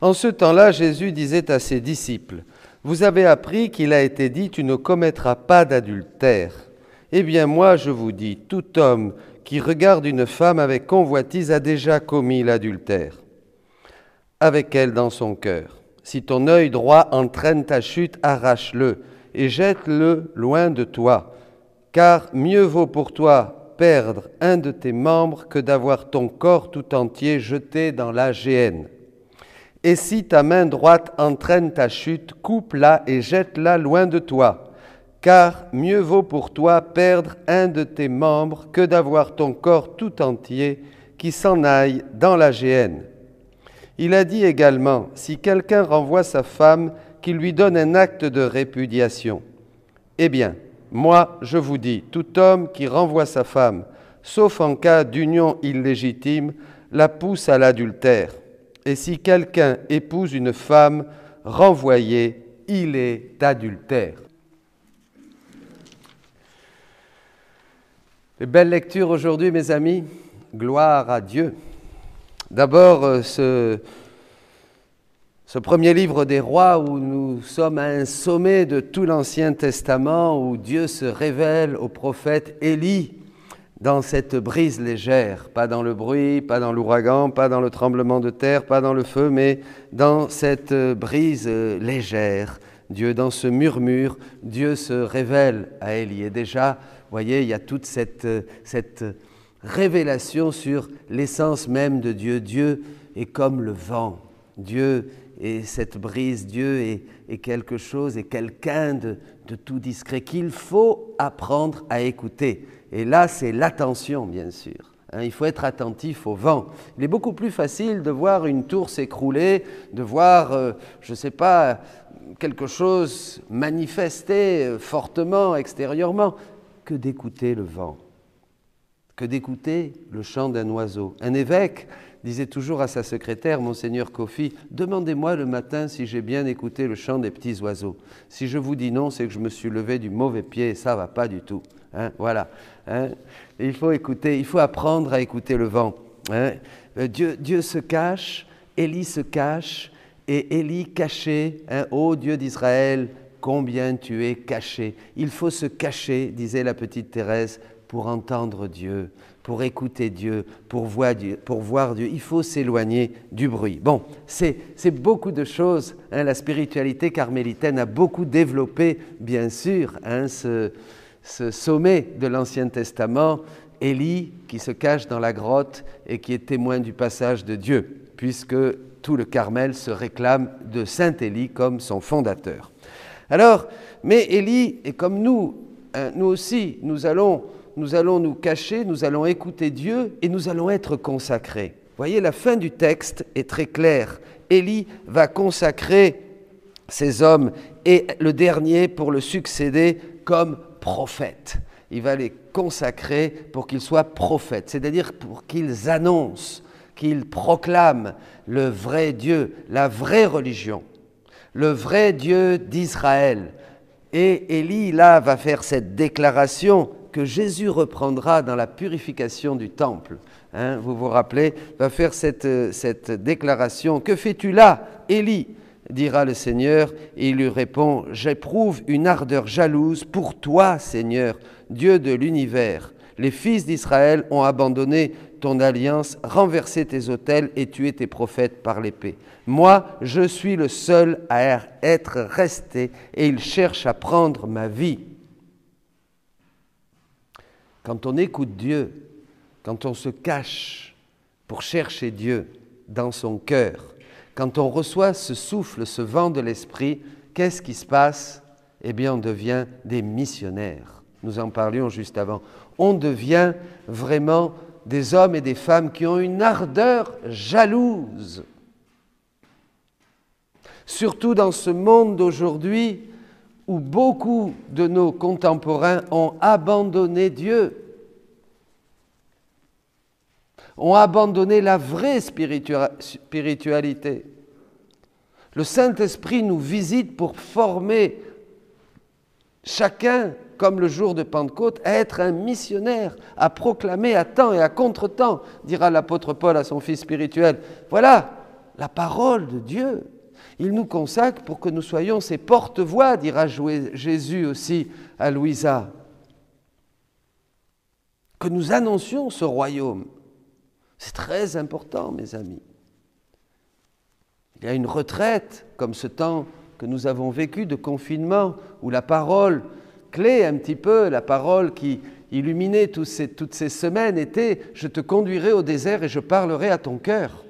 En ce temps-là, Jésus disait à ses disciples, Vous avez appris qu'il a été dit, Tu ne commettras pas d'adultère. Eh bien moi, je vous dis, tout homme qui regarde une femme avec convoitise a déjà commis l'adultère avec elle dans son cœur. Si ton œil droit entraîne ta chute, arrache-le et jette-le loin de toi, car mieux vaut pour toi perdre un de tes membres que d'avoir ton corps tout entier jeté dans la géhenne. Et si ta main droite entraîne ta chute, coupe-la et jette-la loin de toi, car mieux vaut pour toi perdre un de tes membres que d'avoir ton corps tout entier qui s'en aille dans la géhenne. Il a dit également, si quelqu'un renvoie sa femme, qu'il lui donne un acte de répudiation. Eh bien, moi, je vous dis, tout homme qui renvoie sa femme, sauf en cas d'union illégitime, la pousse à l'adultère. Et si quelqu'un épouse une femme renvoyée, il est adultère. Les belles lectures aujourd'hui, mes amis. Gloire à Dieu. D'abord, euh, ce, ce premier livre des rois où nous sommes à un sommet de tout l'Ancien Testament, où Dieu se révèle au prophète Élie dans cette brise légère, pas dans le bruit, pas dans l'ouragan, pas dans le tremblement de terre, pas dans le feu, mais dans cette brise légère. Dieu, dans ce murmure, Dieu se révèle à Élie. Et déjà, vous voyez, il y a toute cette, cette révélation sur l'essence même de Dieu. Dieu est comme le vent. Dieu est cette brise. Dieu est, quelque chose, est quelqu'un de, de tout discret qu'il faut apprendre à écouter. Et là, c'est l'attention, bien sûr. Hein. il faut être attentif au vent. Il est beaucoup plus facile de voir une tour s'écrouler, de voir, euh, je ne sais pas, quelque chose manifester euh, fortement extérieurement, que d'écouter le vent que d'écouter le chant d'un oiseau. Un évêque disait toujours à sa secrétaire, monseigneur Kofi, demandez-moi le matin si j'ai bien écouté le chant des petits oiseaux. Si je vous dis non, c'est que je me suis levé du mauvais pied et ça va pas du tout. Hein, voilà. Hein. Il faut écouter, il faut apprendre à écouter le vent. Hein. Euh, Dieu, Dieu se cache, Élie se cache, et Élie caché, ô Dieu d'Israël, combien tu es caché. Il faut se cacher, disait la petite Thérèse, pour entendre Dieu, pour écouter Dieu, pour voir Dieu. Pour voir Dieu. Il faut s'éloigner du bruit. Bon, c'est beaucoup de choses. La spiritualité carmélitaine a beaucoup développé, bien sûr, ce, ce sommet de l'Ancien Testament. Élie qui se cache dans la grotte et qui est témoin du passage de Dieu, puisque tout le Carmel se réclame de Saint Élie comme son fondateur. Alors, mais Élie est comme nous, hein, nous aussi, nous allons nous cacher, nous allons écouter Dieu et nous allons être consacrés. Voyez, la fin du texte est très claire. Élie va consacrer ces hommes et le dernier pour le succéder comme Il va les consacrer pour qu'ils soient prophètes, c'est-à-dire pour qu'ils annoncent, qu'ils proclament le vrai Dieu, la vraie religion, le vrai Dieu d'Israël. Et Élie, là, va faire cette déclaration que Jésus reprendra dans la purification du temple. Hein, vous vous rappelez, va faire cette, cette déclaration. Que fais-tu là, Élie? Dira le Seigneur, et il lui répond, J'éprouve une ardeur jalouse pour toi, Seigneur, Dieu de l'univers. Les fils d'Israël ont abandonné ton alliance, renversé tes autels et tué tes prophètes par l'épée. Moi, je suis le seul à être resté, et ils cherchent à prendre ma vie. Quand on écoute Dieu, quand on se cache pour chercher Dieu dans son cœur, quand on reçoit ce souffle, ce vent de l'esprit, qu'est-ce qui se passe? Eh bien, on devient des missionnaires. Nous en parlions juste avant. On devient vraiment des hommes et des femmes qui ont une ardeur jalouse. Surtout dans ce monde d'aujourd'hui où beaucoup de nos contemporains ont abandonné Dieu, ont abandonné la vraie spiritualité. Le Saint-Esprit nous visite pour former chacun, comme le jour de Pentecôte, à être un missionnaire, à proclamer à temps et à contre-temps, dira l'apôtre Paul à son fils spirituel. Voilà, la parole de Dieu. Il nous consacre pour que nous soyons ses porte-voix, dira Jésus aussi à Louisa. Que nous annoncions ce royaume. C'est très important, mes amis. Il y a une retraite, comme ce temps que nous avons vécu de confinement, où la parole clé un petit peu, la parole qui illuminait toutes ces, toutes ces semaines était ⁇ Je te conduirai au désert et je parlerai à ton cœur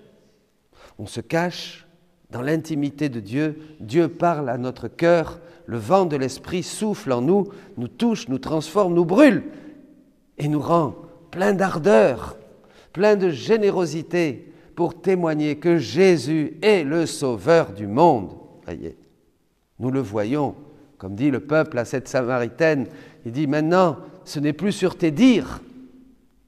⁇ On se cache dans l'intimité de Dieu, Dieu parle à notre cœur, le vent de l'Esprit souffle en nous, nous touche, nous transforme, nous brûle et nous rend plein d'ardeur, plein de générosité pour témoigner que Jésus est le Sauveur du monde. Voyez, nous le voyons, comme dit le peuple à cette Samaritaine, il dit maintenant, ce n'est plus sur tes dires,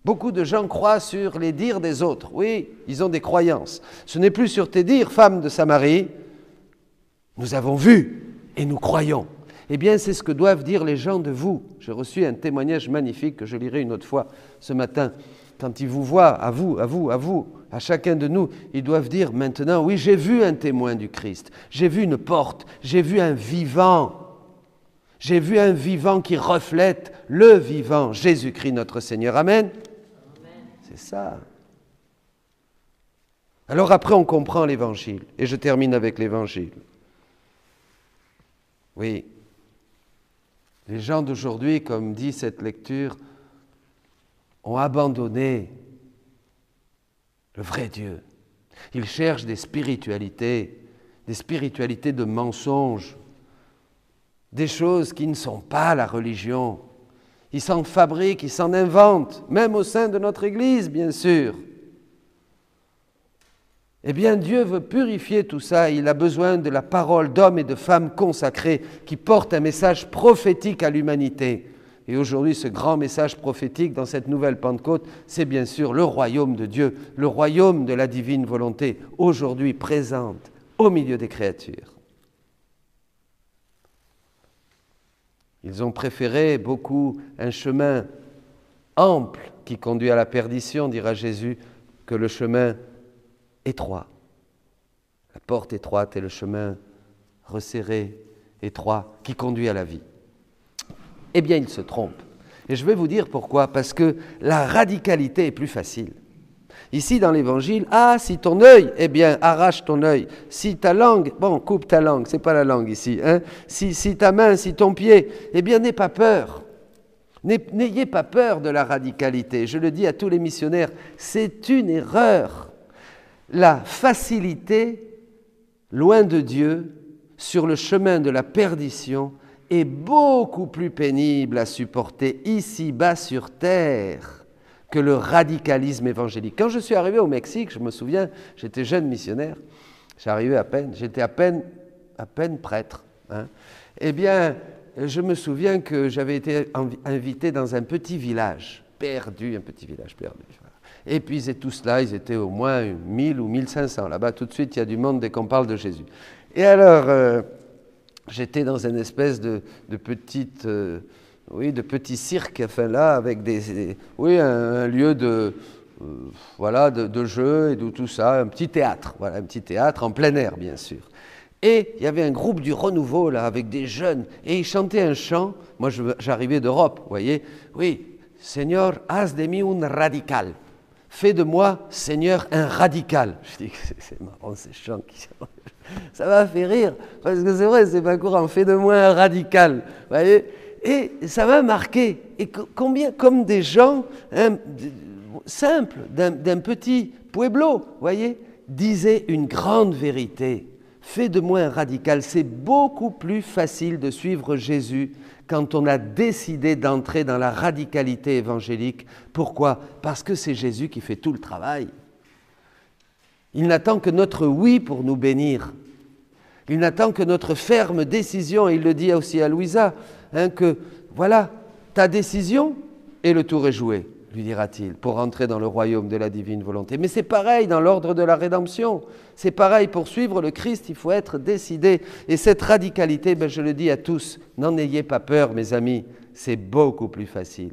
Beaucoup de gens croient sur les dires des autres. Oui, ils ont des croyances. Ce n'est plus sur tes dires, femme de Samarie. Nous avons vu et nous croyons. Eh bien, c'est ce que doivent dire les gens de vous. J'ai reçu un témoignage magnifique que je lirai une autre fois ce matin. Quand ils vous voient, à vous, à vous, à vous, à chacun de nous, ils doivent dire maintenant, oui, j'ai vu un témoin du Christ, j'ai vu une porte, j'ai vu un vivant, j'ai vu un vivant qui reflète le vivant, Jésus-Christ notre Seigneur. Amen. C'est ça. Alors après, on comprend l'évangile. Et je termine avec l'évangile. Oui. Les gens d'aujourd'hui, comme dit cette lecture, ont abandonné le vrai Dieu. Ils cherchent des spiritualités, des spiritualités de mensonges, des choses qui ne sont pas la religion. Ils s'en fabriquent, ils s'en inventent, même au sein de notre Église, bien sûr. Eh bien, Dieu veut purifier tout ça. Il a besoin de la parole d'hommes et de femmes consacrés qui portent un message prophétique à l'humanité. Et aujourd'hui, ce grand message prophétique dans cette nouvelle Pentecôte, c'est bien sûr le royaume de Dieu, le royaume de la divine volonté, aujourd'hui présente au milieu des créatures. Ils ont préféré beaucoup un chemin ample qui conduit à la perdition, dira Jésus, que le chemin étroit. La porte étroite et le chemin resserré, étroit, qui conduit à la vie. Eh bien, ils se trompent. Et je vais vous dire pourquoi. Parce que la radicalité est plus facile. Ici, dans l'évangile, ah, si ton œil, eh bien, arrache ton œil. Si ta langue, bon, coupe ta langue, c'est pas la langue ici. Hein? Si, si ta main, si ton pied, eh bien, n'aie pas peur. N'ayez pas peur de la radicalité. Je le dis à tous les missionnaires, c'est une erreur. La facilité, loin de Dieu, sur le chemin de la perdition, est beaucoup plus pénible à supporter ici-bas sur terre que le radicalisme évangélique. Quand je suis arrivé au Mexique, je me souviens, j'étais jeune missionnaire, j'arrivais à peine, j'étais à peine, à peine prêtre. Hein. Eh bien, je me souviens que j'avais été invité dans un petit village, perdu, un petit village perdu. Et puis ils étaient tous là, ils étaient au moins 1000 ou 1500. Là-bas, tout de suite, il y a du monde dès qu'on parle de Jésus. Et alors, euh, j'étais dans une espèce de, petite... Euh, oui, de petits cirques, enfin là, avec des, oui, un, lieu de, euh, voilà, de, jeu et de tout ça, un petit théâtre, voilà, un petit théâtre en plein air, bien sûr. Et il y avait un groupe du renouveau, là, avec des jeunes, et ils chantaient un chant, moi j'arrivais d'Europe, vous voyez, oui, Seigneur, haz de mí un radical. Fais de moi, Seigneur, un radical. Je dis que c'est marrant ces chants qui Ça m'a fait rire, parce que c'est vrai, c'est pas courant. Fais de moi un radical. Voyez et ça m'a marqué. Et combien, comme des gens hein, simples, d'un petit pueblo, voyez, disaient une grande vérité. Fais de moi un radical. C'est beaucoup plus facile de suivre Jésus quand on a décidé d'entrer dans la radicalité évangélique. Pourquoi? Parce que c'est Jésus qui fait tout le travail. Il n'attend que notre oui pour nous bénir. Il n'attend que notre ferme décision, et il le dit aussi à Louisa, Hein, que voilà, ta décision et le tour est joué, lui dira-t-il, pour entrer dans le royaume de la divine volonté. Mais c'est pareil dans l'ordre de la rédemption. C'est pareil, pour suivre le Christ, il faut être décidé. Et cette radicalité, ben, je le dis à tous, n'en ayez pas peur, mes amis, c'est beaucoup plus facile.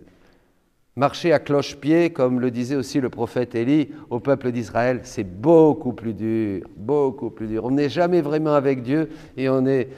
Marcher à cloche-pied, comme le disait aussi le prophète Élie au peuple d'Israël, c'est beaucoup plus dur, beaucoup plus dur. On n'est jamais vraiment avec Dieu et on est,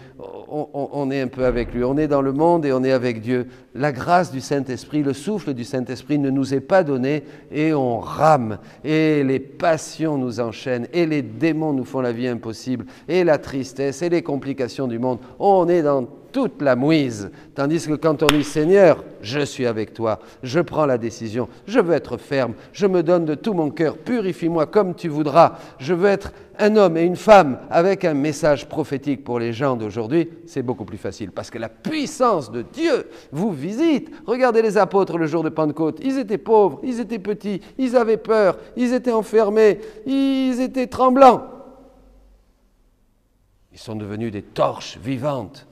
on, est un peu avec lui. On est dans le monde et on est avec Dieu. La grâce du Saint-Esprit, le souffle du Saint-Esprit ne nous est pas donné et on rame. Et les passions nous enchaînent et les démons nous font la vie impossible et la tristesse et les complications du monde. On est dans toute la mouise. Tandis que quand on dit Seigneur, je suis avec toi, je prends la décision, je veux être ferme, je me donne de tout mon cœur, purifie-moi comme tu voudras, je veux être un homme et une femme avec un message prophétique pour les gens d'aujourd'hui, c'est beaucoup plus facile parce que la puissance de Dieu vous visite. Regardez les apôtres le jour de Pentecôte, ils étaient pauvres, ils étaient petits, ils avaient peur, ils étaient enfermés, ils étaient tremblants. Ils sont devenus des torches vivantes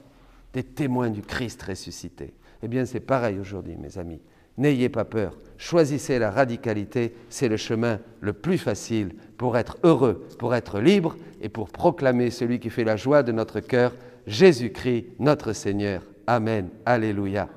des témoins du Christ ressuscité. Eh bien, c'est pareil aujourd'hui, mes amis. N'ayez pas peur. Choisissez la radicalité. C'est le chemin le plus facile pour être heureux, pour être libre et pour proclamer celui qui fait la joie de notre cœur, Jésus-Christ, notre Seigneur. Amen. Alléluia.